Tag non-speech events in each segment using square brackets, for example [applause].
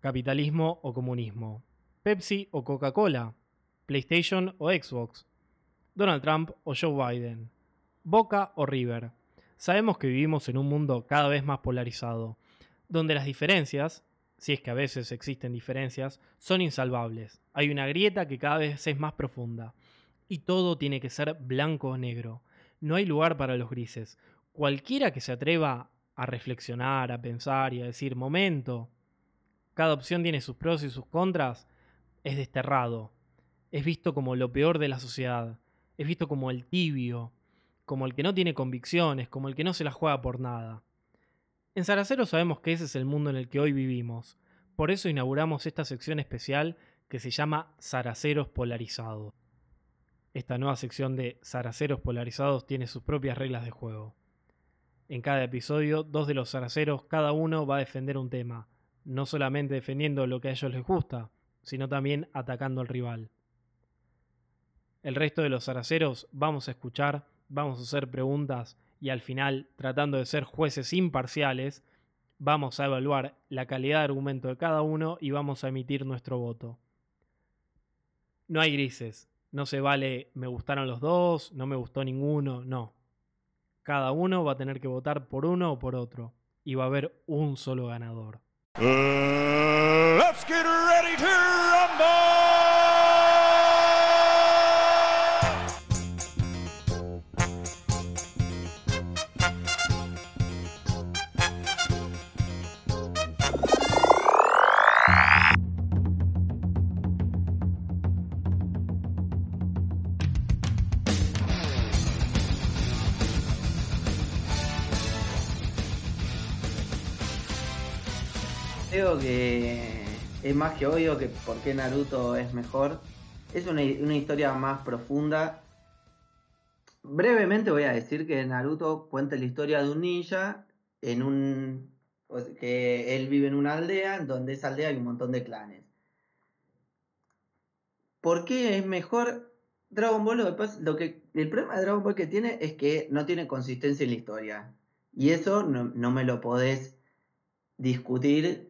capitalismo o comunismo, Pepsi o Coca-Cola, PlayStation o Xbox, Donald Trump o Joe Biden, Boca o River. Sabemos que vivimos en un mundo cada vez más polarizado, donde las diferencias, si es que a veces existen diferencias, son insalvables. Hay una grieta que cada vez es más profunda. Y todo tiene que ser blanco o negro. No hay lugar para los grises. Cualquiera que se atreva a reflexionar, a pensar y a decir, momento, cada opción tiene sus pros y sus contras, es desterrado. Es visto como lo peor de la sociedad. Es visto como el tibio, como el que no tiene convicciones, como el que no se la juega por nada. En Saracero sabemos que ese es el mundo en el que hoy vivimos. Por eso inauguramos esta sección especial que se llama Saraceros Polarizados. Esta nueva sección de Saraceros Polarizados tiene sus propias reglas de juego. En cada episodio, dos de los zaraceros, cada uno va a defender un tema, no solamente defendiendo lo que a ellos les gusta, sino también atacando al rival. El resto de los zaraceros vamos a escuchar, vamos a hacer preguntas y al final, tratando de ser jueces imparciales, vamos a evaluar la calidad de argumento de cada uno y vamos a emitir nuestro voto. No hay grises, no se vale me gustaron los dos, no me gustó ninguno, no. Cada uno va a tener que votar por uno o por otro. Y va a haber un solo ganador. Uh, let's get ready to que es más que obvio que por qué Naruto es mejor. Es una, historia más profunda. Brevemente voy a decir que Naruto cuenta la historia de un ninja en un que él vive en una aldea, donde esa aldea hay un montón de clanes. ¿Por qué es mejor Dragon Ball? Lo que, el problema de Dragon Ball que tiene es que no tiene consistencia en la historia. Y eso no, no me lo podés discutir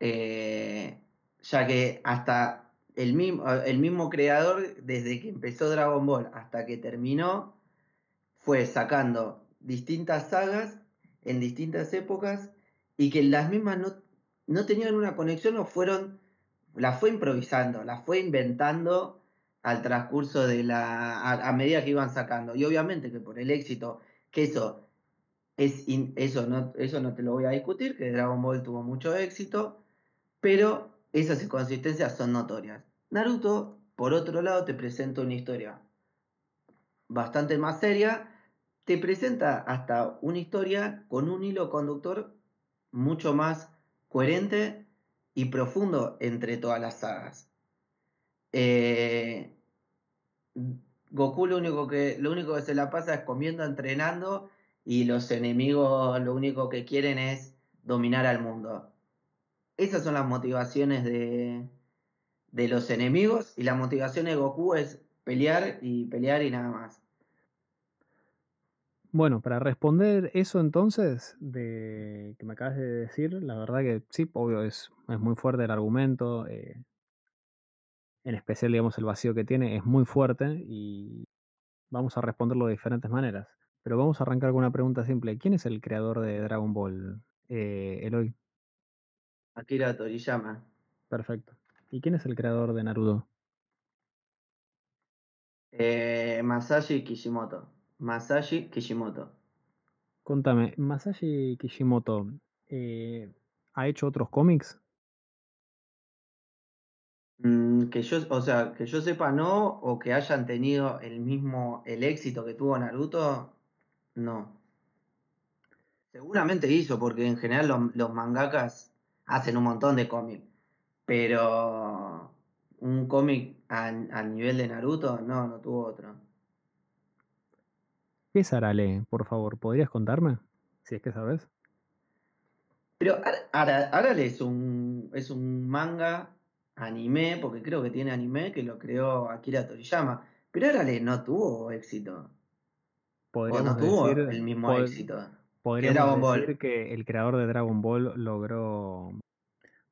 eh, ya que hasta el mismo, el mismo creador, desde que empezó Dragon Ball hasta que terminó, fue sacando distintas sagas en distintas épocas y que las mismas no, no tenían una conexión o fueron, las fue improvisando, las fue inventando al transcurso de la, a, medida que iban sacando. Y obviamente que por el éxito, que eso, es eso, no, eso no te lo voy a discutir, que Dragon Ball tuvo mucho éxito, pero esas inconsistencias son notorias. Naruto, por otro lado, te presenta una historia bastante más seria, te presenta hasta una historia con un hilo conductor mucho más coherente y profundo entre todas las sagas. Eh, Goku lo único, que, lo único que se la pasa es comiendo, entrenando y los enemigos lo único que quieren es dominar al mundo. Esas son las motivaciones de, los enemigos y la motivación de Goku es pelear y pelear y nada más. Bueno, para responder eso entonces, de que me acabas de decir, la verdad que sí, obvio, es, es muy fuerte el argumento, eh, en especial, digamos, el vacío que tiene, es muy fuerte y vamos a responderlo de diferentes maneras. Pero vamos a arrancar con una pregunta simple. ¿Quién es el creador de Dragon Ball, eh, Eloy? Akira Toriyama. Perfecto. ¿Y quién es el creador de Naruto? Eh, Masashi Kishimoto. Masashi Kishimoto. Contame, Masashi Kishimoto eh, ha hecho otros cómics? Mm, que yo, o sea, que yo sepa no, o que hayan tenido el mismo, el éxito que tuvo Naruto, no. Seguramente hizo, porque en general los mangakas hacen un montón de cómics. Pero un cómic al nivel de Naruto, no, no tuvo otro. ¿Qué es Arale, por favor? ¿Podrías contarme? Si es que sabes. Pero Arale es un, es un manga anime, porque creo que tiene anime, que lo creó Akira Toriyama. Pero Arale no tuvo éxito. Podríamos no tuvo el mismo éxito. Podríamos decir que el creador de Dragon Ball logró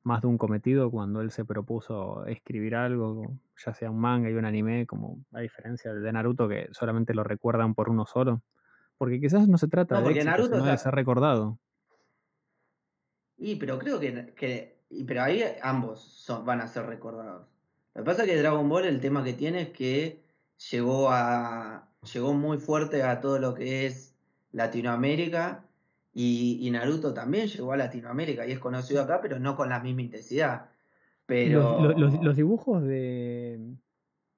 más de un cometido cuando él se propuso escribir algo, ya sea un manga y un anime, como a diferencia de Naruto que solamente lo recuerdan por uno solo. Porque quizás no se trata No, de éxito, Naruto sino de está- ser recordado. Y pero creo que, que- pero ahí ambos son, van a ser recordados. Lo que pasa es que Dragon Ball el tema que tiene es que llegó a llegó muy fuerte a todo lo que es Latinoamérica y, y Naruto también llegó a Latinoamérica y es conocido acá, pero no con la misma intensidad. Pero Los, los- los dibujos de,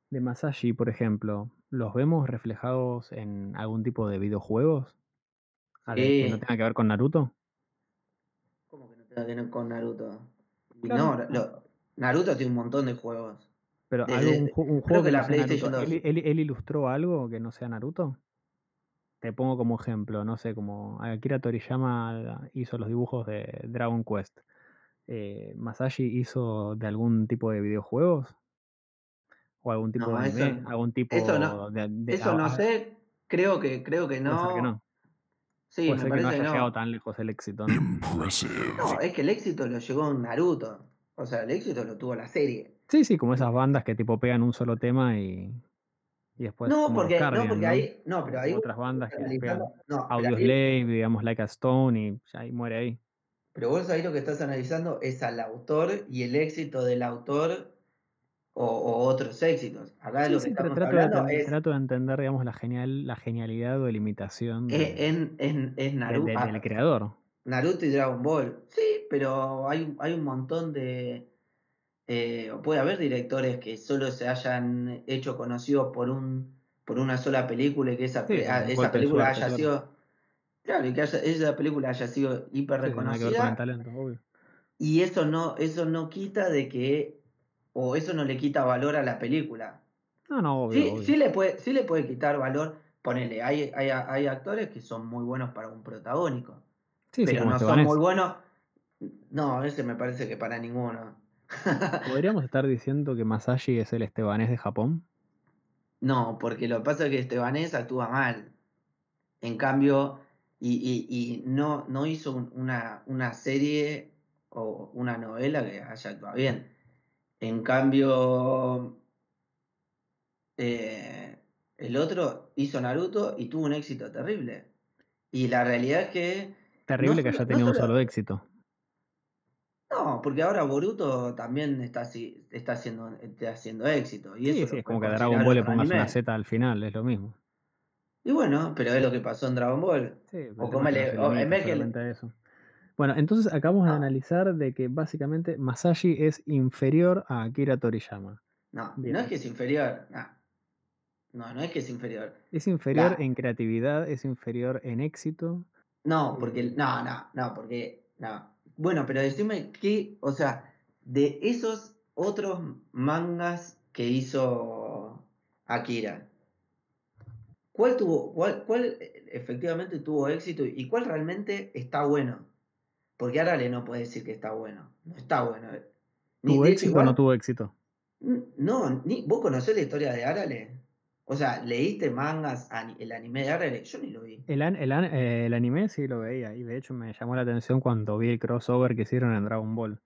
de Masashi, por ejemplo, ¿los vemos reflejados en algún tipo de videojuegos? De- que no tenga que ver con Naruto. ¿Cómo que no tenga que ver con Naruto? Claro. no, lo- Naruto tiene un montón de juegos. Pero un, ju- un creo juego que que, la no sea PlayStation Naruto. 2. ¿Él, él- él ilustró algo que no sea Naruto? Te pongo como ejemplo, no sé, como Akira Toriyama hizo los dibujos de Dragon Quest. Eh, ¿Masashi hizo de algún tipo de videojuegos? ¿O algún tipo No, de anime? no. ¿Algún tipo Eso no. de, de- Eso a- no a- sé, creo que, creo que Puede ser que no. no. Sí, Puede me ser que no haya que llegado no. tan lejos el éxito, ¿no? Impressive. No, es que el éxito lo llegó Naruto. O sea, el éxito lo tuvo la serie. Sí, sí, como esas bandas que tipo pegan un solo tema y, y después no, porque, no, porque ¿no? ahí, no, pero ahí otras bandas que analizando, pegan no, digamos, Like a Stone y ya ahí muere ahí. pero vos ahí lo que estás analizando es al autor y el éxito del autor o, o otros éxitos. Acá Sí, lo que sí, estamos trato de, hablando enten- es, trato de entender, digamos, la genial, la genialidad o limitación es, de, en, en- es de- Naru- de- del creador. Naruto y Dragon Ball. Sí, pero hay, hay un montón de... eh, puede haber directores que solo se hayan hecho conocidos por un por una sola película y que esa, Sí, ah, esa película suerte, haya sido... Claro, y que haya- esa película haya sido hiper sí, reconocida talento, obvio. y eso no, eso no quita de que... o eso no le quita valor a la película. No, no, obvio, Sí, obvio. sí le puede, sí le puede quitar valor. Ponele, hay, hay, hay actores que son muy buenos para un protagónico. Pero no son muy buenos. No, ese me parece que para ninguno. [laughs] ¿Podríamos estar diciendo que Masashi es el Estebanés de Japón? No, porque lo que pasa es que Estebanés actúa mal. En cambio, y, y- y no, no hizo un- una, una serie o una novela que haya actuado bien. En cambio, eh, el otro hizo Naruto y tuvo un éxito terrible. Y la realidad es que Terrible no que haya no tenido un solo- solo éxito. No, porque ahora Boruto también está, está, haciendo, está haciendo éxito. Y Sí, eso sí, lo es como que a Dragon Ball le pongas una. Z al final, es lo mismo. Y bueno, pero es lo que pasó en Dragon Ball. Sí, O como le- no o a eso. Bueno, entonces acabamos de No. analizar de que básicamente Masashi es inferior a Akira Toriyama. No, Bien. no es que es inferior. No, no, no es que es inferior. Es inferior La- en creatividad, es inferior en éxito. No, porque. No, no, no, porque. No. Bueno, pero decime que. O sea, de esos otros mangas que hizo Akira. ¿Cuál tuvo, cuál, cuál efectivamente tuvo éxito y cuál realmente está bueno? Porque Arale no puede decir que está bueno. No está bueno. Ni- ¿Tuvo éxito o no tuvo éxito? No, ni, ¿vos conocés la historia de Arale? O sea, ¿leíste mangas, el anime de Arale? Yo ni lo vi. El, an- el, an- eh, el anime sí lo veía y de hecho me llamó la atención cuando vi el crossover que hicieron en Dragon Ball.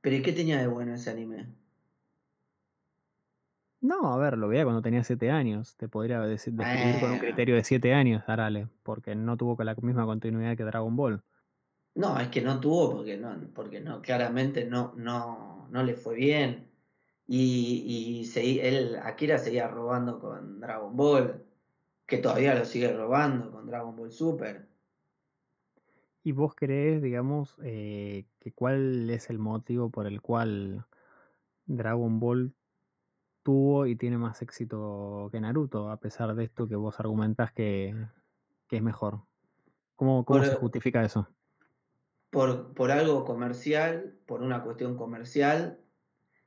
¿Pero ¿y qué tenía de bueno ese anime? No, a ver, lo veía cuando tenía 7 años. Te podría decir, describir con un criterio de 7 años, Arale, porque no tuvo la misma continuidad que Dragon Ball. No, es que no tuvo porque no, porque no, claramente no, no, no le fue bien. Y, él, Akira seguía robando con Dragon Ball, que todavía lo sigue robando con Dragon Ball Super. ¿Y vos creés, digamos, eh, que cuál es el motivo por el cual Dragon Ball tuvo y tiene más éxito que Naruto, a pesar de esto que vos argumentás que, que es mejor? ¿Cómo, cómo se justifica eso? por, por algo comercial, por una cuestión comercial,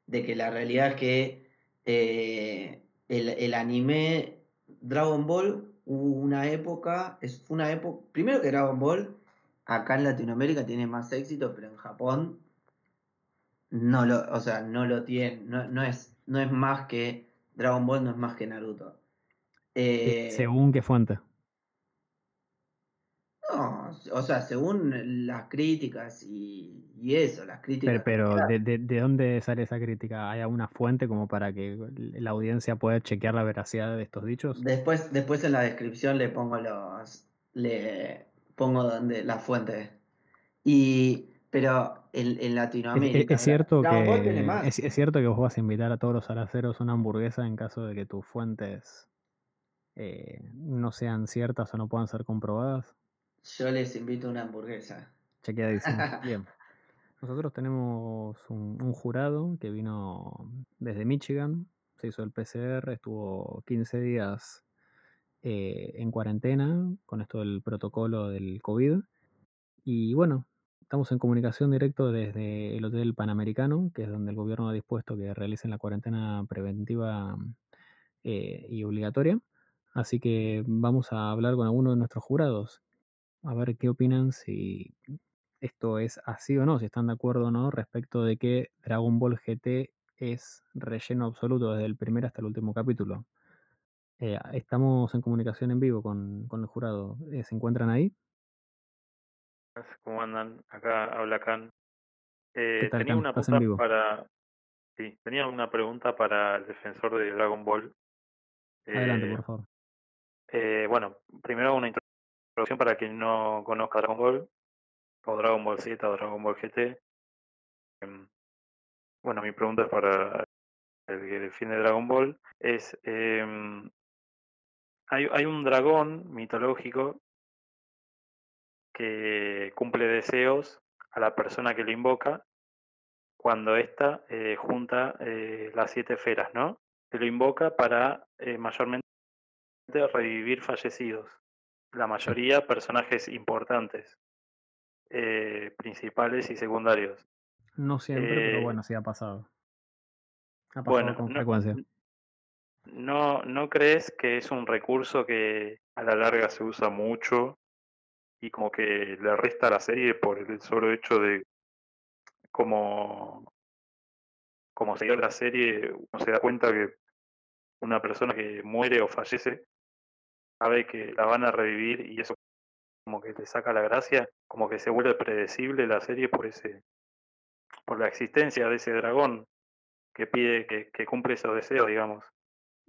de que la realidad es que eh, el, el anime Dragon Ball hubo una época, es, una época, primero que Dragon Ball acá en Latinoamérica tiene más éxito, pero en Japón no lo, o sea, no lo tiene, no, no es, no es más que Dragon Ball, no es más que Naruto. Eh, ¿Según qué fuente? O sea, según las críticas y, y eso, las críticas. Pero, pero. ¿de, de, de dónde sale esa crítica? ¿Hay alguna fuente como para que la audiencia pueda chequear la veracidad de estos dichos? Después, después en la descripción le pongo los. le pongo donde la fuente. Y. Pero en, en Es, es- Latinoamérica. es cierto que es, es cierto que vos vas a invitar a todos los araceros a una hamburguesa en caso de que tus fuentes eh, no sean ciertas o no puedan ser comprobadas. Yo les invito a una hamburguesa. Chequeadísimo. [laughs] Bien. Nosotros tenemos un, un jurado que vino desde Michigan, se hizo el PCR, estuvo 15 días eh, en cuarentena con esto del protocolo del COVID. Y bueno, estamos en comunicación directo desde el Hotel Panamericano, que es donde el gobierno ha dispuesto que realicen la cuarentena preventiva eh, y obligatoria. Así que vamos a hablar con algunos de nuestros jurados, a ver qué opinan si esto es así o no, si están de acuerdo o no respecto de que Dragon Ball GT es relleno absoluto desde el primer hasta el último capítulo. Eh, estamos en comunicación en vivo con, con el jurado. Eh, ¿Se encuentran ahí? ¿Cómo andan? Acá habla Khan. ¿Qué Eh, tal, tenía Can? una ¿Estás en pregunta para, sí, tenía una pregunta para el defensor de Dragon Ball. Adelante, por favor. bueno, primero una introducción para quien no conozca Dragon Ball, o Dragon Ball Z o Dragon Ball GT. Em, Bueno, mi pregunta es para el que defiende Dragon Ball. Es, em, hay, hay un dragón mitológico que cumple deseos a la persona que lo invoca cuando ésta eh, junta eh, las siete esferas, ¿no? Se lo invoca para eh, mayormente revivir fallecidos. La mayoría personajes importantes, eh, principales y secundarios. No siempre, pero Eh, bueno, sí ha pasado. Ha pasado bueno, con no, frecuencia. no, ¿no crees que es un recurso que a la larga se usa mucho y como que le resta a la serie por el solo hecho de como, como seguir la serie, uno se da cuenta que una persona que muere o fallece sabe que la van a revivir y eso como que le saca la gracia, como que se vuelve predecible la serie por ese, por la existencia de ese dragón que pide que, que cumple esos deseos, digamos.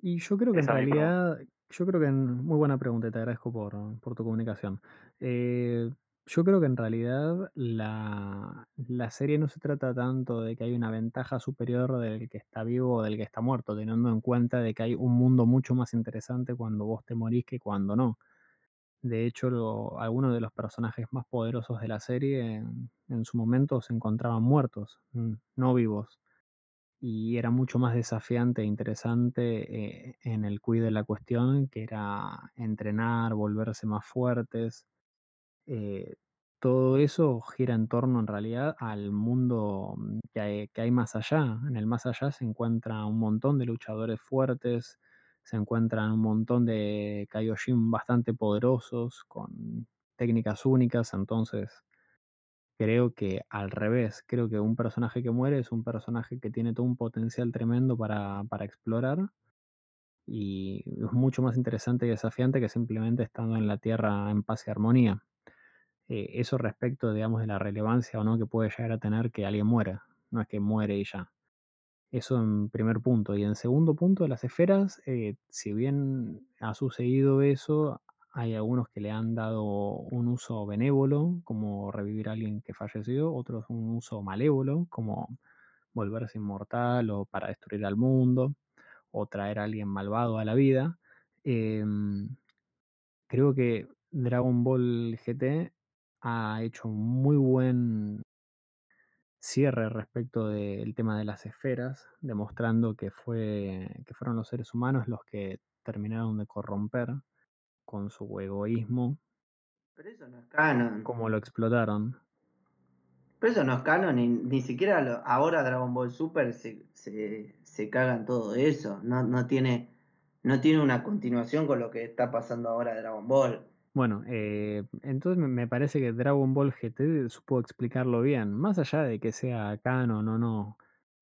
Y yo creo que en Esa realidad, yo creo que en, muy buena pregunta y te agradezco por, por tu comunicación. Eh, yo creo que en realidad la, la serie no se trata tanto de que hay una ventaja superior del que está vivo o del que está muerto, teniendo en cuenta de que hay un mundo mucho más interesante cuando vos te morís que cuando no. De hecho, algunos de los personajes más poderosos de la serie en, en su momento se encontraban muertos, mm, no vivos. Y era mucho más desafiante e interesante eh, en el quid de la cuestión, que era entrenar, volverse más fuertes. Eh, todo eso gira en torno en realidad al mundo mm, que hay, que hay más allá. En el más allá se encuentra un montón de luchadores fuertes, se encuentran un montón de Kaioshin bastante poderosos, con técnicas únicas, entonces creo que al revés, creo que un personaje que muere es un personaje que tiene todo un potencial tremendo para, para explorar y es mucho más interesante y desafiante que simplemente estando en la Tierra en paz y armonía. Eh, eso respecto, digamos, de la relevancia o no que puede llegar a tener que alguien muera. No es que muere y ya. Eso en primer punto. Y en segundo punto, las esferas, eh, si bien ha sucedido eso, hay algunos que le han dado un uso benévolo, como revivir a alguien que falleció, otros un uso malévolo, como volverse inmortal o para destruir al mundo, o traer a alguien malvado a la vida. Em, creo que Dragon Ball GT ha hecho un muy buen cierre respecto del tema de las esferas, demostrando que, fue, que fueron los seres humanos los que terminaron de corromper con su egoísmo, Pero eso no es canon. como lo explotaron. Pero eso no es canon, ni, ni siquiera lo- ahora Dragon Ball Super se, se, se cagan todo eso. No, no, tiene, no tiene una continuación con lo que está pasando ahora Dragon Ball. Bueno, eh, entonces me- parece que Dragon Ball GT supo explicarlo bien, más allá de que sea canon o no.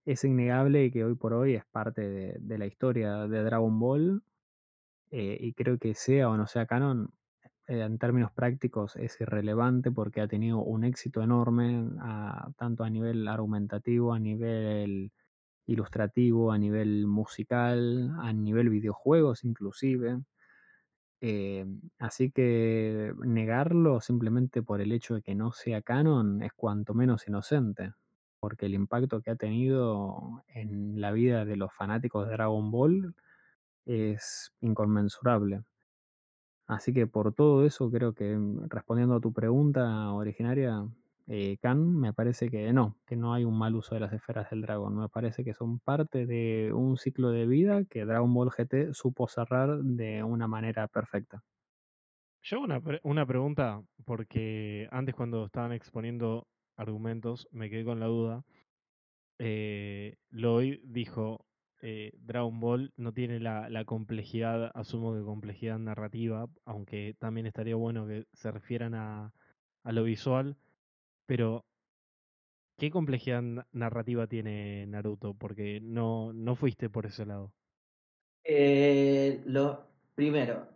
Es innegable que hoy por hoy es parte de, la historia de Dragon Ball eh, y creo que sea o no sea canon, eh, en términos prácticos es irrelevante porque ha tenido un éxito enorme, tanto a nivel argumentativo, a nivel ilustrativo, a nivel musical, a nivel videojuegos inclusive. Eh, así que negarlo simplemente por el hecho de que no sea canon es cuanto menos inocente, porque el impacto que ha tenido en la vida de los fanáticos de Dragon Ball es inconmensurable. Así que por todo eso creo que mm, respondiendo a tu pregunta originaria, eh, Khan, me parece que no, que no hay un mal uso de las esferas del dragón. Me parece que son parte de un ciclo de vida que Dragon Ball GT supo cerrar de una manera perfecta. Yo una, una pregunta, porque antes cuando estaban exponiendo argumentos me quedé con la duda. Eh, Lloyd dijo, eh, Dragon Ball no tiene la, la complejidad, asumo que complejidad narrativa, aunque también estaría bueno que se refieran a, a lo visual, pero ¿qué complejidad na- narrativa tiene Naruto? Porque no, no fuiste por ese lado. Eh, primero,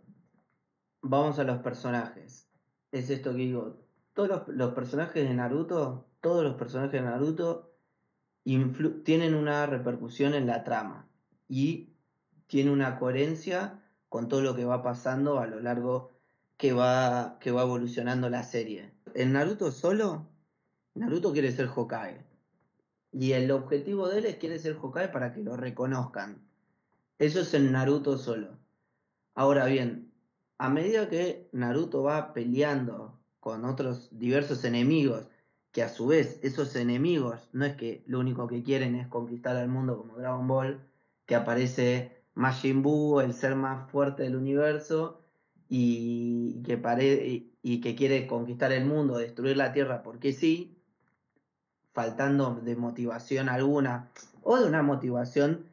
vamos a los personajes. Es esto que digo. Todos los, personajes de Naruto, todos los personajes de Naruto tienen una repercusión en la trama y tiene una coherencia con todo lo que va pasando a lo largo que va, que va evolucionando la serie. En Naruto solo, Naruto quiere ser Hokage. Y el objetivo de él es quiere ser Hokage para que lo reconozcan. Eso es en Naruto solo. Ahora bien, a medida que Naruto va peleando con otros diversos enemigos, que a su vez esos enemigos no es que lo único que quieren es conquistar al mundo como Dragon Ball, que aparece Majin Buu, el ser más fuerte del universo, y que, pare- y que quiere conquistar el mundo, destruir la Tierra porque sí, faltando de motivación alguna, o de una motivación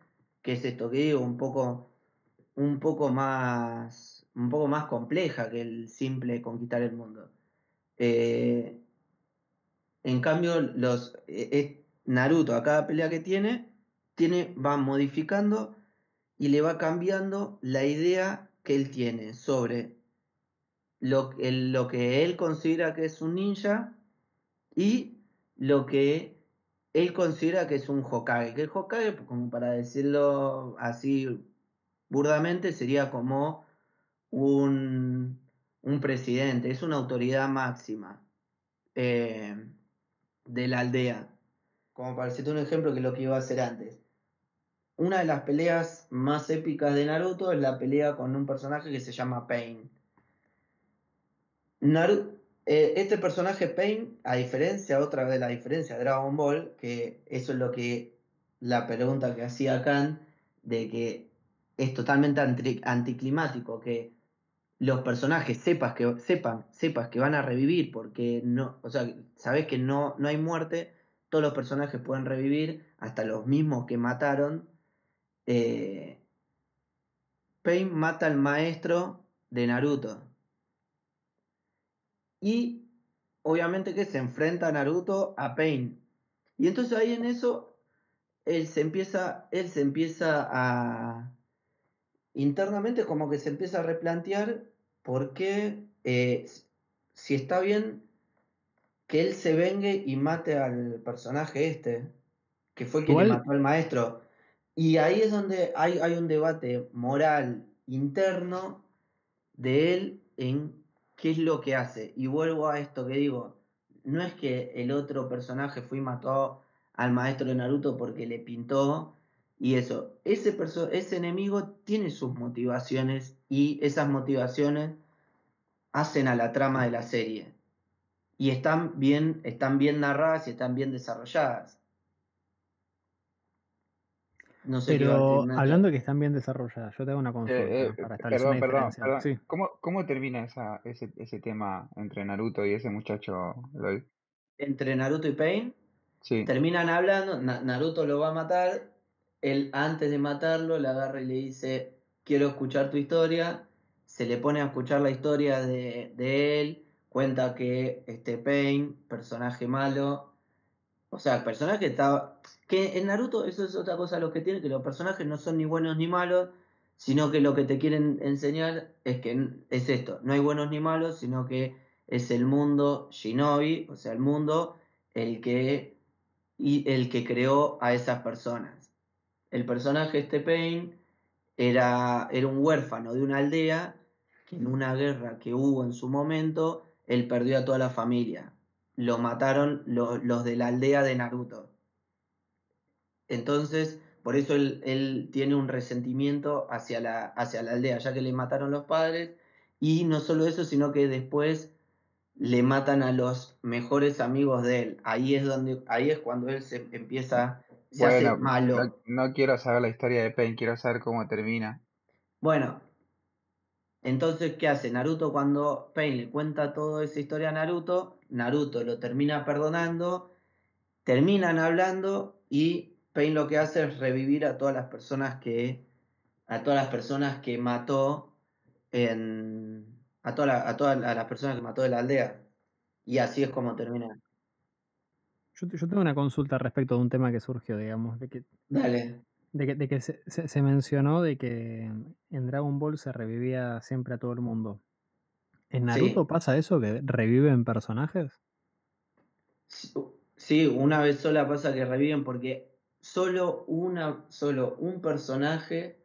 que es esto que digo, un poco, un poco más, un poco más compleja que el simple conquistar el mundo. Eh, en cambio, los eh, eh, Naruto a cada pelea que tiene, tiene, va modificando y le va cambiando la idea que él tiene sobre lo, lo que él considera que es un ninja y lo que él considera que es un Hokage. Que el Hokage, como para decirlo así burdamente, sería como un, un presidente, es una autoridad máxima eh, de la aldea. Como para decirte un ejemplo que es lo que iba a hacer antes. Una de las peleas más épicas de Naruto es la pelea con un personaje que se llama Pain. Naru- eh, este personaje Pain, a diferencia, otra vez la diferencia de Dragon Ball, que eso es lo que la pregunta que hacía Khan, de que es totalmente anti- anticlimático, que los personajes sepas que, sepan, sepas que van a revivir, porque no, o sea, sabes que no, no hay muerte, todos los personajes pueden revivir, hasta los mismos que mataron. Eh, Pain mata al maestro de Naruto. Y obviamente que se enfrenta a Naruto a Pain. Y entonces ahí en eso él se empieza, él se empieza a internamente como que se empieza a replantear por qué eh, si está bien que él se vengue y mate al personaje este, que fue quien le mató al maestro. Y ahí es donde hay, hay un debate moral interno de él en qué es lo que hace. Y vuelvo a esto que digo, no es que el otro personaje fue y mató al maestro de Naruto porque le pintó y eso. Ese, perso- ese enemigo tiene sus motivaciones y esas motivaciones hacen a la trama de la serie. Y están bien, están bien narradas y están bien desarrolladas. No sé Pero hablando de que están bien desarrolladas, yo te hago una consulta Eh, eh, para establecer perdón, una perdón, diferencia. perdón. Sí. ¿Cómo, cómo termina esa, ese, ese tema entre Naruto y ese muchacho, Lloyd? Entre Naruto y Pain, Sí. terminan hablando, Na- Naruto lo va a matar, él antes de matarlo le agarra y le dice, quiero escuchar tu historia, se le pone a escuchar la historia de, de él, cuenta que este Pain, personaje malo, o sea, personaje está... Que en Naruto eso es otra cosa lo que tiene, que los personajes no son ni buenos ni malos, sino que lo que te quieren enseñar es que es esto, no hay buenos ni malos, sino que es el mundo Shinobi, o sea, el mundo el que, y el que creó a esas personas. El personaje este Pain era, era un huérfano de una aldea que en una guerra que hubo en su momento, él perdió a toda la familia. Lo mataron lo- los de la aldea de Naruto. Entonces, por eso él, él tiene un resentimiento hacia la, hacia la aldea, ya que le mataron los padres. Y no solo eso, sino que después le matan a los mejores amigos de él. Ahí es donde, ahí es cuando él se empieza, se hace Bueno, malo. no, no quiero saber la historia de Pain, quiero saber cómo termina. Bueno, entonces, ¿qué hace? Naruto cuando Pain le cuenta toda esa historia a Naruto, Naruto lo termina perdonando, terminan hablando y Pain lo que hace es revivir a todas las personas que a todas las personas que mató en a toda la- a todas las personas que mató de la aldea. Y así es como termina. Yo, yo tengo una consulta respecto de un tema que surgió, digamos, de que, Dale. De que, de que se, se- se mencionó de que en Dragon Ball se revivía siempre a todo el mundo. ¿En Sí. Naruto pasa eso, que reviven personajes? Sí, una vez sola pasa que reviven porque solo una, solo un personaje,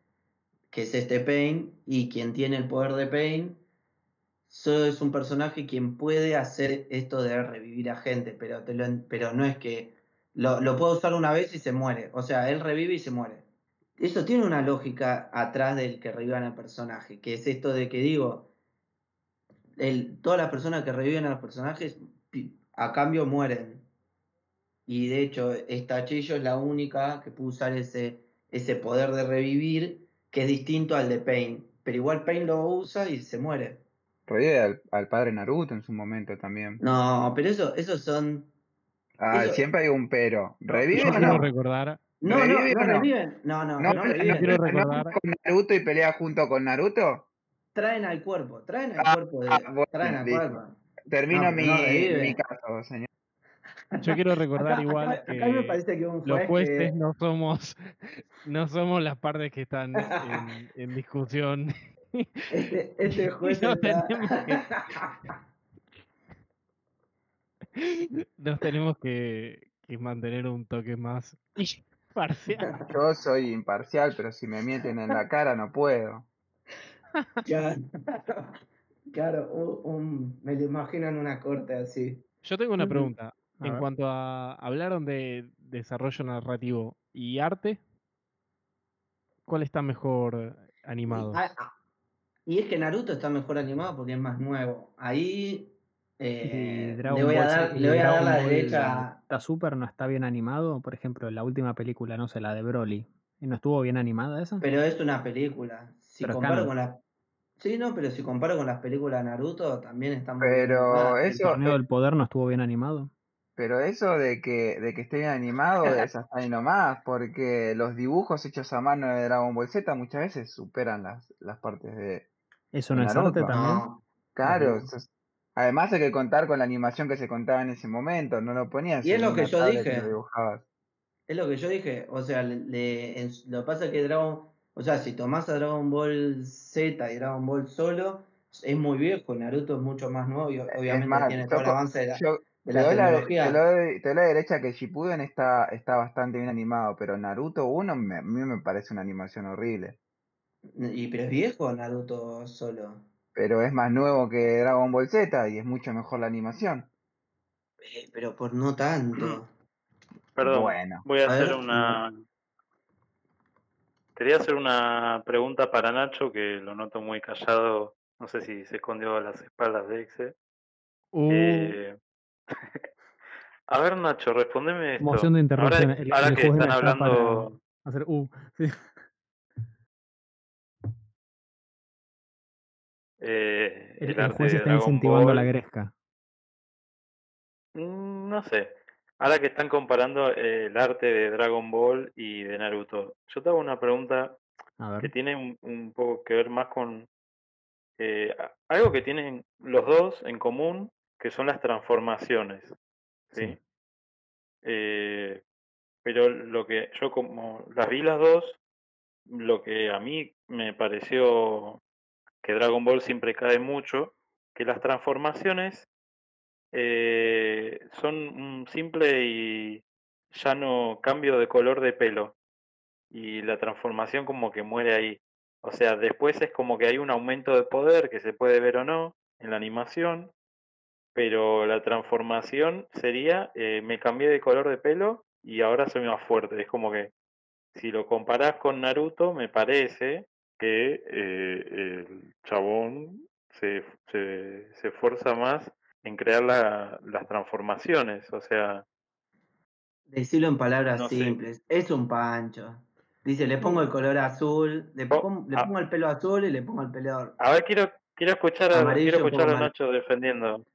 que es este Pain, y quien tiene el poder de Pain, solo es un personaje quien puede hacer esto de revivir a gente, pero, te lo pero no es que lo, lo puede usar una vez y se muere. O sea, él revive y se muere. Eso tiene una lógica atrás del que revivan al personaje, que es esto de que digo, el, todas las personas que reviven a los personajes a cambio mueren. Y de hecho, esta Chillo es la única que puede usar ese, ese poder de revivir, que es distinto al de Pain. Pero igual Pain lo usa y se muere. Revive al, al padre Naruto en su momento también. No, pero eso, esos son. Ah, eso- siempre hay un pero. ¿Revive Yo quiero no? recordar. No, no, ¿Revive no reviven. No, no, No, no, reviven. quiero recordar- con Naruto y pelea junto con Naruto. Traen al cuerpo, traen al Ah, cuerpo de. ah, bueno, traen al cuerpo. Termino mi, mi caso, señor. Yo quiero recordar Acá- igual acá- que acá me parece que un los juez jueces que- no somos [laughs] no somos las partes que están en, en discusión. Este, este [laughs] juez No está- tenemos [laughs] Nos tenemos que, que mantener un toque más parcial. [laughs] Yo soy imparcial, pero si me mienten en la cara no puedo. [laughs] Claro, claro un- un- me lo imagino en una corte así. Yo tengo una pregunta. A En ver. cuanto a hablaron de desarrollo narrativo y arte, ¿cuál está mejor animado? Ah, ah, Y es que Naruto está mejor animado porque es más nuevo. Ahí eh, Dragon le voy a dar, le voy a dar la derecha. ¿Está Super no está bien animado? Por ejemplo, la última película, no sé, la de Broly. ¿No estuvo bien animada esa? Pero es una película. Si Pero es comparo con las. Sí, no, pero si comparo con las películas de Naruto, también están muy bien Pero animadas. eso- ¿El torneo del poder no estuvo bien animado? Pero eso de que, de que esté bien animado [laughs] es hasta ahí nomás, porque los dibujos hechos a mano de Dragon Ball Z muchas veces superan las, las partes de... ¿Eso no es Naruto. arte también? No, Claro, eso es- además hay que contar con la animación que se contaba en ese momento, no lo ponías Y es lo que yo dije. Es lo que yo dije, o sea, le- le- en- lo que pasa es que Dragon, o sea, si tomás a Dragon Ball Z y Dragon Ball solo, es muy viejo, Naruto es mucho más nuevo y obviamente más, tiene todo el avance de la, Yo de te la doy la, tecnología. te doy- te doy la derecha que Shippuden está, está bastante bien animado, pero Naruto 1 me- a mí me parece una animación horrible. Y pero es viejo Naruto solo. Pero es más nuevo que Dragon Ball Z y es mucho mejor la animación. Eh, pero por no tanto. [clears throat] Perdón, Bueno. voy a A hacer ver. una... Quería hacer una pregunta para Nacho, que lo noto muy callado. No sé si se escondió a las espaldas de Exe. Uh, Eh, [laughs] a ver, Nacho, respondeme esto. Moción de interrupción. Ahora, El- ahora el que están hablando... Hacer uh, [laughs] sí. Eh, El, el el arte juez de está incentivando la Ball. gresca. Mm, No sé. Ahora que están comparando eh, el arte de Dragon Ball y de Naruto, yo te hago una pregunta que tiene un, un poco que ver más con eh, algo que tienen los dos en común, que son las transformaciones. ¿sí? Sí. Eh, pero lo que yo como las vi las dos, lo que a mí me pareció que Dragon Ball siempre cae mucho, que las transformaciones eh, son un simple y llano cambio de color de pelo. Y la transformación como que muere ahí. O sea, después es como que hay un aumento de poder que se puede ver o no en la animación, pero la transformación sería, eh, me cambié de color de pelo y ahora soy más fuerte. Es como que si lo comparás con Naruto, me parece que eh, el chabón se, se, se esfuerza más en crear la, las transformaciones. O sea, Decirlo en palabras No sé. simples. Es un pancho. Dice, le pongo el color azul, le, Oh, pon- le ah. pongo el pelo azul y le pongo el pelo... a ver, quiero, quiero escuchar a, Amarillo, quiero escuchar a. Nacho defendiendo.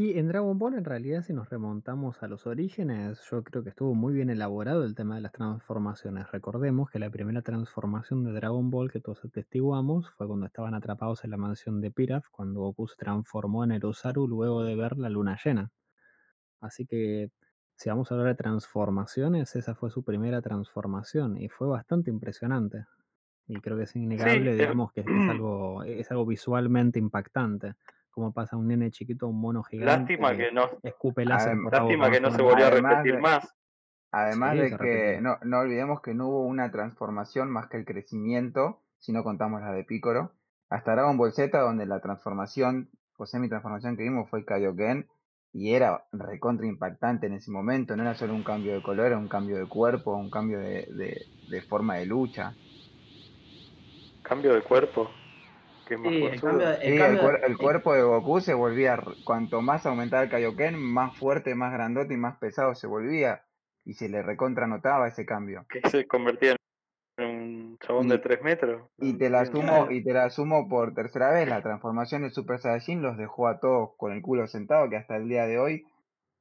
Y en Dragon Ball, en realidad, si nos remontamos a los orígenes, yo creo que estuvo muy bien elaborado el tema de las transformaciones. Recordemos que la primera transformación de Dragon Ball que todos atestiguamos fue cuando estaban atrapados en la mansión de Pilaf, cuando Goku se transformó en Erusaru luego de ver la luna llena. Así que, si vamos a hablar de transformaciones, esa fue su primera transformación y fue bastante impresionante. Y creo que es innegable, es- digamos, que es [clears throat] algo, es algo visualmente impactante. Como pasa un nene chiquito un mono gigante Lástima que no, escupe láser Adem- por la boca lástima que no se volvió a repetir de- más. Además Sí, de que no, no olvidemos que no hubo una transformación más que el crecimiento, si no contamos la de Piccolo, hasta Dragon Ball Z, donde la transformación o semi-transformación que vimos fue Kaioken, y era recontra impactante en ese momento, no era solo un cambio de color, era un cambio de cuerpo, un cambio de, de- de forma de lucha. Cambio de cuerpo. Que es más Sí, el cambio, cambio- cuerpo de Goku se volvía, cuanto más aumentaba el Kaioken, más fuerte, más grandote y más pesado se volvía, y se le recontra notaba ese cambio. Que se convertía en un chabón Y- de 3 metros. Y te la asumo, y te la asumo por tercera vez, la transformación del Super Saiyajin los dejó a todos con el culo sentado, que hasta el día de hoy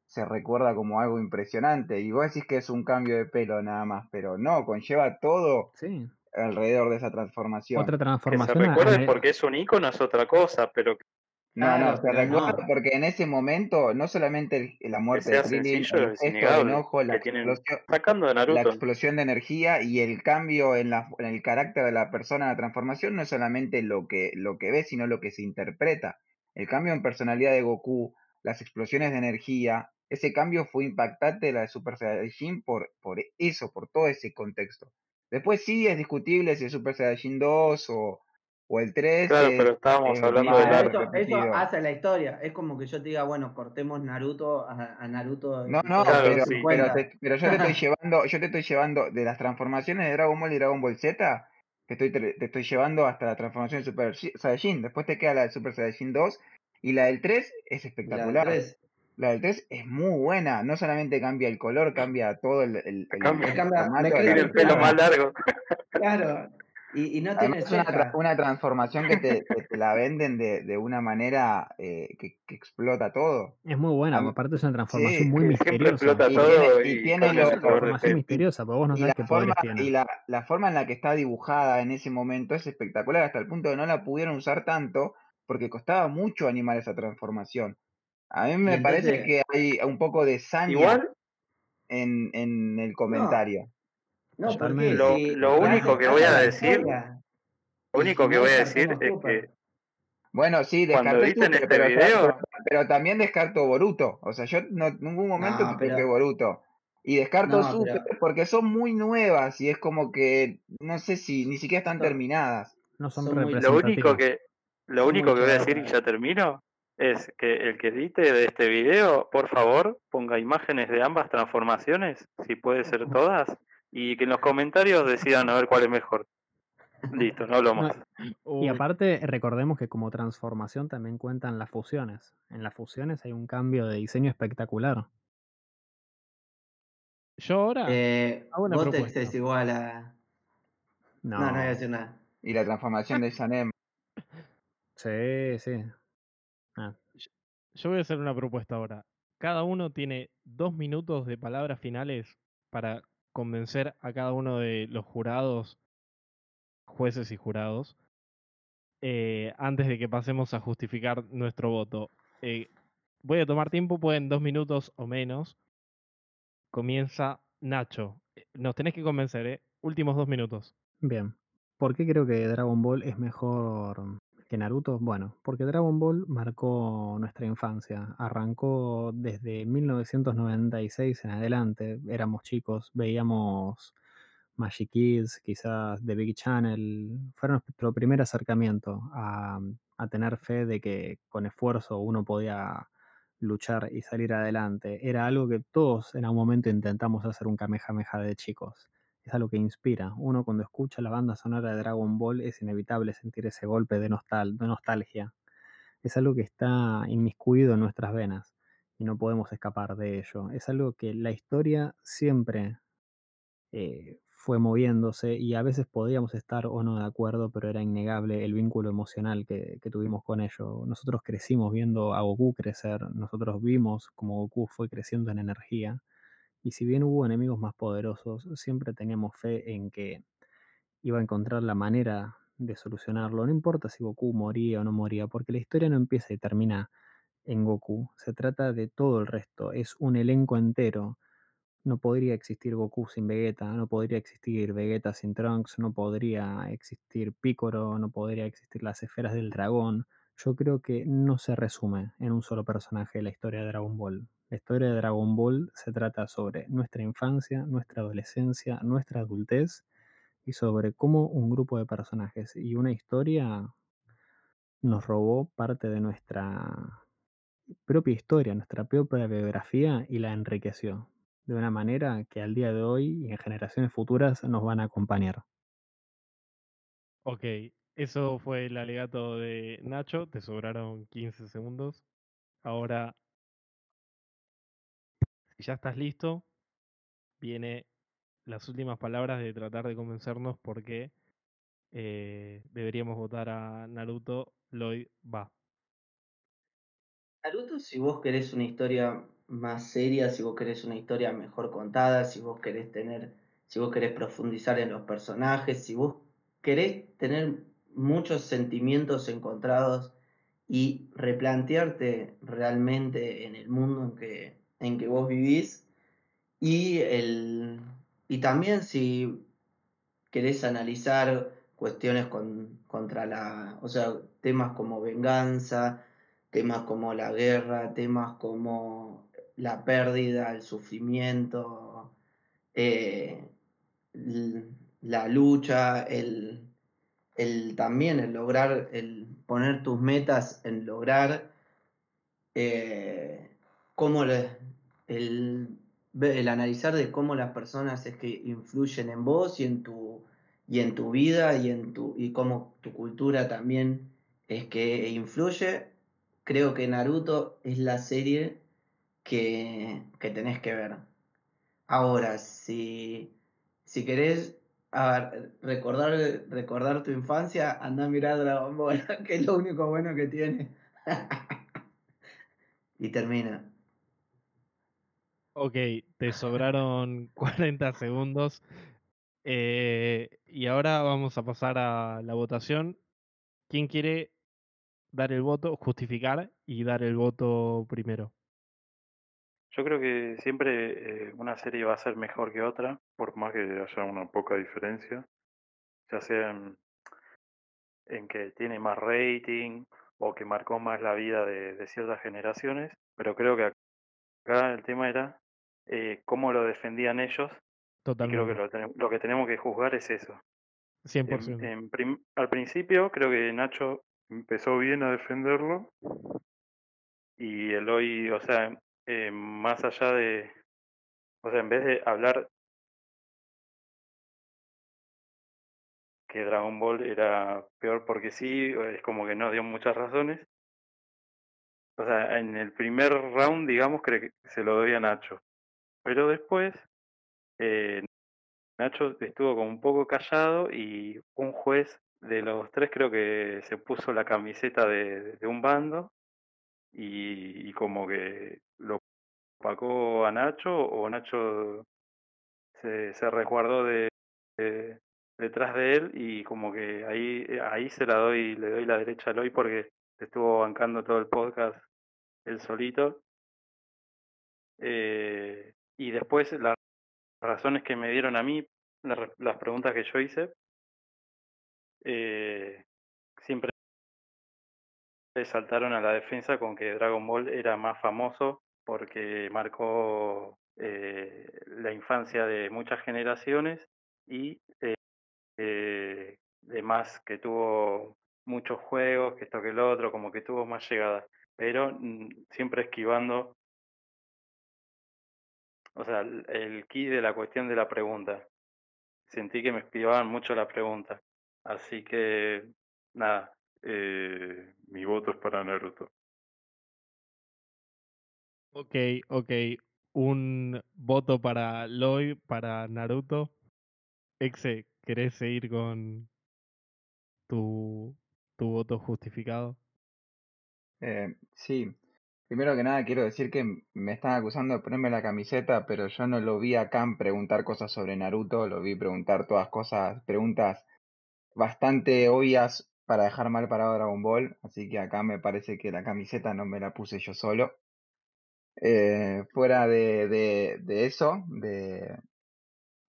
se recuerda como algo impresionante. Y vos decís que es un cambio de pelo nada más, pero no, conlleva todo Sí. Alrededor de esa transformación. Otra Que se transformación. recuerde porque es un icono es otra cosa, pero No, no, se recuerda no. porque en ese momento, no solamente el- la muerte de Krillin, el gesto enojo, la explosión, sacando de la Naruto. explosión de energía y el cambio en, la, en el carácter de la persona en la transformación no es solamente lo que, lo que ve, sino lo que se interpreta. El cambio en personalidad de Goku, las explosiones de energía, ese cambio fue impactante de la de Super Saiyajin por, por eso, por todo ese contexto. Después sí es discutible si es Super Saiyajin 2 o, o el 3. Claro, eh, pero estábamos es, hablando del Eso, eso hace la historia. Es como que yo te diga, bueno, cortemos Naruto a, Naruto. No, no, pero, pero, te, yo te estoy [laughs] llevando, yo te estoy llevando de las transformaciones de Dragon Ball y Dragon Ball Z. Te estoy, te estoy llevando hasta la transformación de Super Saiyajin. Después te queda la de Super Saiyajin 2. Y la del 3 es espectacular. La 3, la del 3 es muy buena, no solamente cambia el color, cambia todo el, el, el- Cambia- el cambia- me Tiene pelo Claro. más largo. Claro. Y, y no tiene una, tra- una transformación que te, que te la venden de, de una manera eh, que, que explota todo. Es muy buena, aparte es una transformación sí, muy misteriosa. explota Y todo tiene- y y, tiene lo- una transformación misteriosa, porque vos no sabés qué forma, poderes y tiene. la, la forma en la que está dibujada en ese momento es espectacular, hasta el punto de no la pudieron usar tanto porque costaba mucho animar esa transformación. A mí me parece que hay un poco de Igual, en, en el comentario. No, porque Lo- si lo hace- único que voy a decir- historia. lo Y único que no, voy a decir es que Bueno, sí, editen Super, este pero, video- pero, pero también descarto Boruto. O sea, yo no, en ningún momento No, pero- Boruto. Y descarto No, Super porque son muy nuevas y es como que no sé si ni siquiera están No. terminadas. No son, son muy- Lo único que lo único que voy a decir y ya termino es que el que edite de este video, por favor, ponga imágenes de ambas transformaciones, si puede ser todas, y que en los comentarios decidan a ver cuál es mejor. Listo, no hablo No, más. y aparte, recordemos que como transformación también cuentan las fusiones. En las fusiones hay un cambio de diseño espectacular. yo ahora. Eh, Hago una es igual a. No, No, no, voy a decir nada. Y la transformación de Sanem. [laughs] Sí, sí. Yo voy a hacer una propuesta ahora. Cada uno tiene dos minutos de palabras finales para convencer a cada uno de los jurados, jueces y jurados, eh, antes de que pasemos a justificar nuestro voto. Eh, voy a tomar tiempo, pueden dos minutos o menos. Comienza Nacho. Eh, Nos tenés que convencer, ¿eh? Últimos dos minutos. bien. ¿Por qué creo que Dragon Ball es mejor que Naruto? Bueno, porque Dragon Ball marcó nuestra infancia. Arrancó desde 1996 en adelante. Éramos chicos, veíamos Magic Kids, quizás The Big Channel. Fueron nuestro primer acercamiento a, a tener fe de que con esfuerzo uno podía luchar y salir adelante. Era algo que todos en algún momento intentamos hacer un Kamehameha de chicos. Es algo que inspira. Uno cuando escucha la banda sonora de Dragon Ball es inevitable sentir ese golpe de, nostal de nostalgia. Es algo que está inmiscuido en nuestras venas y no podemos escapar de ello. Es algo que la historia siempre eh, fue moviéndose y a veces podíamos estar o no de acuerdo, pero era innegable el vínculo emocional que, que, tuvimos con ello. Nosotros crecimos viendo a Goku crecer, nosotros vimos como Goku fue creciendo en energía y si bien hubo enemigos más poderosos, siempre teníamos fe en que iba a encontrar la manera de solucionarlo. No importa si Goku moría o no moría, porque la historia no empieza y termina en Goku. Se trata de todo el resto. Es un elenco entero. No podría existir Goku sin Vegeta, no podría existir Vegeta sin Trunks, no podría existir Piccolo, no podría existir las esferas del dragón. Yo creo que no se resume en un solo personaje la historia de Dragon Ball. La historia de Dragon Ball se trata sobre nuestra infancia, nuestra adolescencia, nuestra adultez y sobre cómo un grupo de personajes y una historia nos robó parte de nuestra propia historia, nuestra propia biografía y la enriqueció de una manera que al día de hoy y en generaciones futuras nos van a acompañar. Ok, eso fue el alegato de Nacho, te sobraron 15 segundos. Ahora, si ya estás listo, viene las últimas palabras de tratar de convencernos por qué eh, deberíamos votar a Naruto. Lloyd va. Naruto, si vos querés una historia más seria, si vos querés una historia mejor contada, si vos querés tener, si vos querés profundizar en los personajes, si vos querés tener muchos sentimientos encontrados y replantearte realmente en el mundo en que, en que vos vivís. Y, el, y también si querés analizar cuestiones con, contra la, o sea, temas como venganza, temas como la guerra, temas como la pérdida, el sufrimiento, eh, la lucha, el, el, también el lograr, el poner tus metas en lograr eh, cómo el, el analizar de cómo las personas es que influyen en vos y en tu y en tu vida y en tu y cómo tu cultura también es que influye. Creo que Naruto es la serie que, que tenés que ver. Ahora si si querés recordar recordar tu infancia anda a mirar Dragon Ball [laughs] que es lo único bueno que tiene [laughs] y termina Ok, te sobraron [laughs] 40 segundos. Eh, y ahora vamos a pasar a la votación. ¿Quién quiere dar el voto, justificar y dar el voto primero? Yo creo que siempre eh, una serie va a ser mejor que otra, por más que haya una poca diferencia, ya sea en, en que tiene más rating o que marcó más la vida de, de ciertas generaciones, pero creo que acá el tema era eh, cómo lo defendían ellos. Totalmente. Y creo que lo, lo, que tenemos que juzgar es eso. 100%. En, en prim, al principio creo que Nacho empezó bien a defenderlo y Eloy, o sea, eh, más allá de, o sea, en vez de hablar que Dragon Ball era peor porque sí, es como que no dio muchas razones. O sea, en el primer round, digamos, creo que se lo doy a Nacho. Pero después, eh, Nacho estuvo como un poco callado y un juez de los tres creo que se puso la camiseta de, un bando y, como que lo opacó a Nacho o Nacho se, se resguardó de, de, detrás de él y como que ahí ahí se la doy le doy la derecha a hoy porque estuvo bancando todo el podcast él solito. Eh, y después las razones que me dieron a mí, las preguntas que yo hice, eh, siempre saltaron a la defensa con que Dragon Ball era más famoso porque marcó eh, la infancia de muchas generaciones y eh, eh, que tuvo muchos juegos, que esto que el otro, como que tuvo más llegada, pero mm, siempre esquivando, o sea, el, el key de la cuestión de la pregunta. Sentí que me esquivaban mucho la pregunta, así que nada, eh, mi voto es para Naruto. Ok, ok. Un voto para Lloyd, para Naruto. Exe, ¿querés seguir con tu, tu voto justificado? Eh, sí, primero que nada quiero decir que me están acusando de ponerme la camiseta, pero yo no lo vi a Khan preguntar cosas sobre Naruto, lo vi preguntar todas cosas, preguntas bastante obvias para dejar mal parado a Dragon Ball, así que acá me parece que la camiseta no me la puse yo solo. Eh, fuera de, de, de eso, de,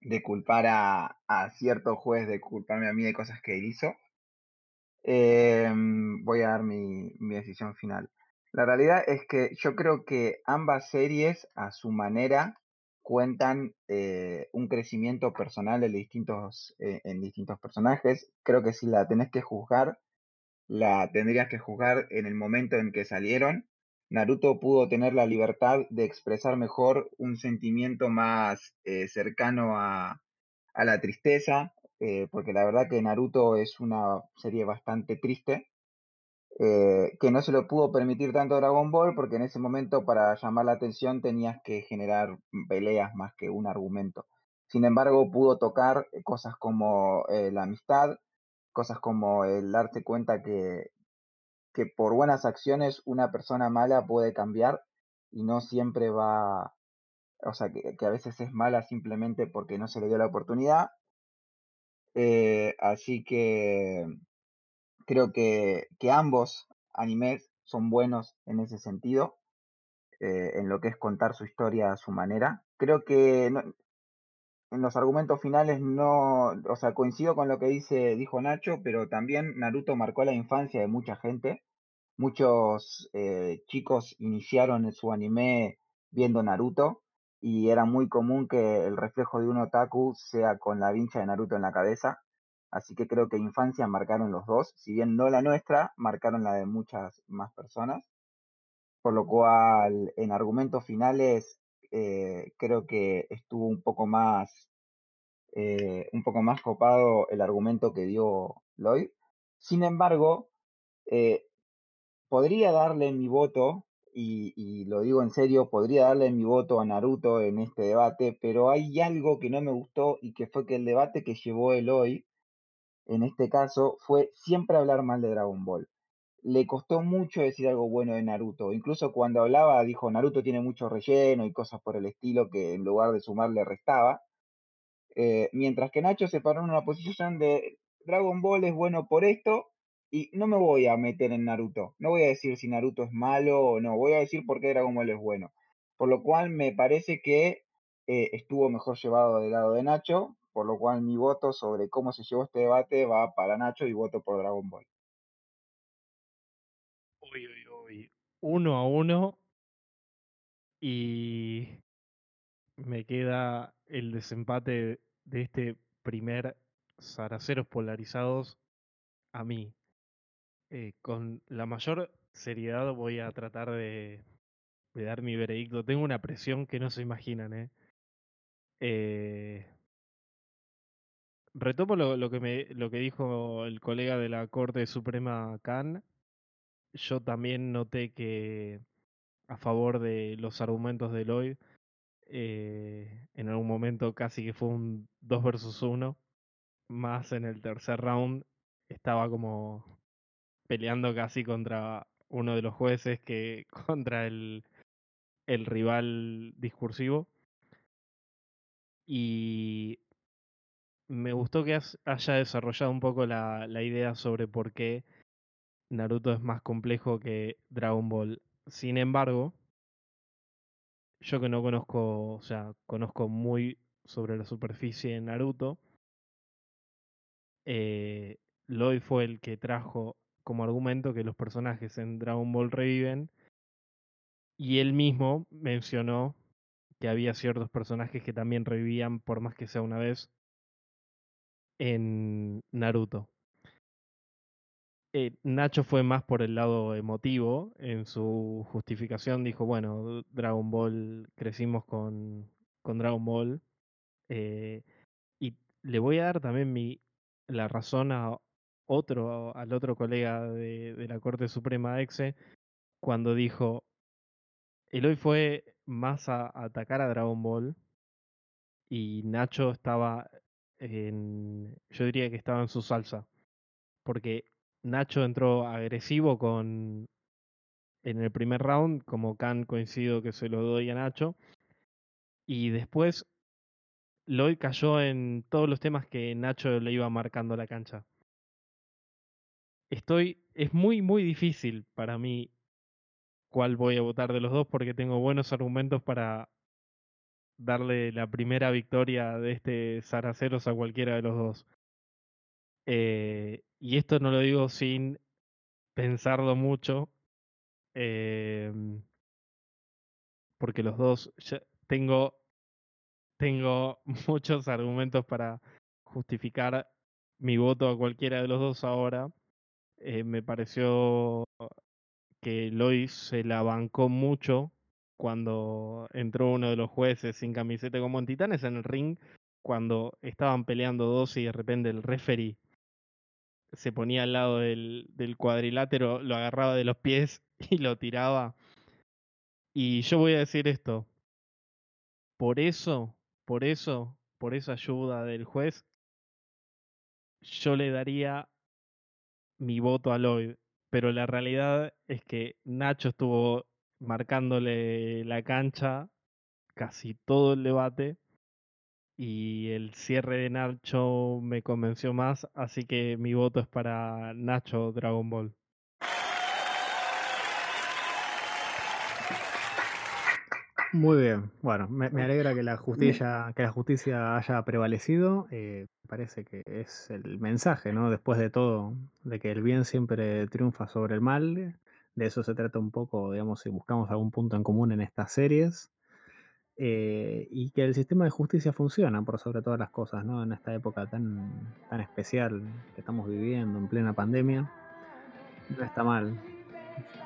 de culpar a, a cierto juez, de culparme a mí de cosas que él hizo, eh, voy a dar mi, mi decisión final. La realidad es que yo creo que ambas series, a su manera, cuentan eh, un crecimiento personal en distintos, en distintos personajes. Creo que si la tenés que juzgar, la tendrías que juzgar en el momento en que salieron. Naruto pudo tener la libertad de expresar mejor un sentimiento más eh, cercano a, a la tristeza, eh, porque la verdad que Naruto es una serie bastante triste, eh, que no se lo pudo permitir tanto Dragon Ball, porque en ese momento para llamar la atención tenías que generar peleas más que un argumento. Sin embargo, pudo tocar cosas como la amistad, cosas como el darte cuenta que, que por buenas acciones una persona mala puede cambiar y no siempre va, o sea, que, a veces es mala simplemente porque no se le dio la oportunidad. Eh, así que creo que, que ambos animes son buenos en ese sentido, eh, en lo que es contar su historia a su manera. Creo que no- en los argumentos finales no, o sea, coincido con lo que dice, dijo Nacho, pero también Naruto marcó la infancia de mucha gente. Muchos eh, chicos iniciaron su anime viendo Naruto y era muy común que el reflejo de un otaku sea con la vincha de Naruto en la cabeza. Así que creo que infancia marcaron los dos, si bien no la nuestra, marcaron la de muchas más personas. Por lo cual, en argumentos finales, eh, creo que estuvo un poco más, eh, un poco más copado el argumento que dio Lloyd. Sin embargo, podría darle mi voto, y, lo digo en serio, podría darle mi voto a Naruto en este debate, pero hay algo que no me gustó y que fue que el debate que llevó Eloy, en este caso, fue siempre hablar mal de Dragon Ball. Le costó mucho decir algo bueno de Naruto. Incluso cuando hablaba dijo Naruto tiene mucho relleno y cosas por el estilo que en lugar de sumar le restaba. Eh, mientras que Nacho se paró en una posición de Dragon Ball es bueno por esto y no me voy a meter en Naruto. No voy a decir si Naruto es malo o no. Voy a decir por qué Dragon Ball es bueno. Por lo cual me parece que eh, estuvo mejor llevado del lado de Nacho. Por lo cual mi voto sobre cómo se llevó este debate va para Nacho y voto por Dragon Ball. Uy, uy, uy. Uno a uno. Y me queda el desempate de este primer Zaraceros polarizados a mí. Eh, con la mayor seriedad voy a tratar de, de dar mi veredicto. Tengo una presión que no se imaginan, ¿eh? Eh, retomo lo, que me, lo que dijo el colega de la Corte Suprema Khan. Yo también noté que a favor de los argumentos de Lloyd, eh, en algún momento casi que fue un 2 versus 1. Más en el tercer round estaba como peleando casi contra uno de los jueces que [laughs] contra el, el rival discursivo. Y me gustó que has- haya desarrollado un poco la, la idea sobre por qué Naruto es más complejo que Dragon Ball. Sin embargo, yo que no conozco, o sea, conozco muy sobre la superficie de Naruto, eh, Lloyd fue el que trajo como argumento que los personajes en Dragon Ball reviven y él mismo mencionó que había ciertos personajes que también revivían por más que sea una vez en Naruto. Eh, Nacho fue más por el lado emotivo en su justificación. Dijo, bueno, Dragon Ball, crecimos con, con Dragon Ball. eh, y le voy a dar también mi, la razón a otro, al otro colega de, de la Corte Suprema Exe, cuando dijo, Eloy fue más a, atacar a Dragon Ball y Nacho estaba en, yo diría que estaba en su salsa, porque Nacho entró agresivo con en el primer round, como Khan coincido que se lo doy a Nacho, y después Lloyd cayó en todos los temas que Nacho le iba marcando la cancha. Estoy, es muy, muy difícil para mí cuál voy a votar de los dos porque tengo buenos argumentos para darle la primera victoria de este Zaraceros a cualquiera de los dos. Eh, y esto no lo digo sin pensarlo mucho, eh, porque los dos tengo tengo [laughs] muchos argumentos para justificar mi voto a cualquiera de los dos ahora. Eh, me pareció que Lois se la bancó mucho cuando entró uno de los jueces sin camiseta como en Titanes en el ring, cuando estaban peleando dos y de repente el referee se ponía al lado del, del cuadrilátero, lo agarraba de los pies [laughs] y lo tiraba. Y yo voy a decir esto. Por eso, por eso, por esa ayuda del juez, yo le daría mi voto a Lloyd. Pero la realidad es que Nacho estuvo marcándole la cancha casi todo el debate y el cierre de Nacho me convenció más, así que mi voto es para Nacho Dragon Ball. Muy bien. Bueno, me, me alegra que la justicia, que la justicia haya prevalecido. Eh, parece que es el mensaje, ¿no? Después de todo, de que el bien siempre triunfa sobre el mal. De eso se trata un poco, digamos, si buscamos algún punto en común en estas series. Eh, y que el sistema de justicia funciona por sobre todas las cosas, ¿no? En esta época tan, tan especial que estamos viviendo, en plena pandemia. No está mal.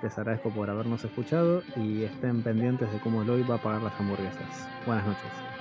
Les agradezco por habernos escuchado y estén pendientes de cómo Eloy va a pagar las hamburguesas. Buenas noches.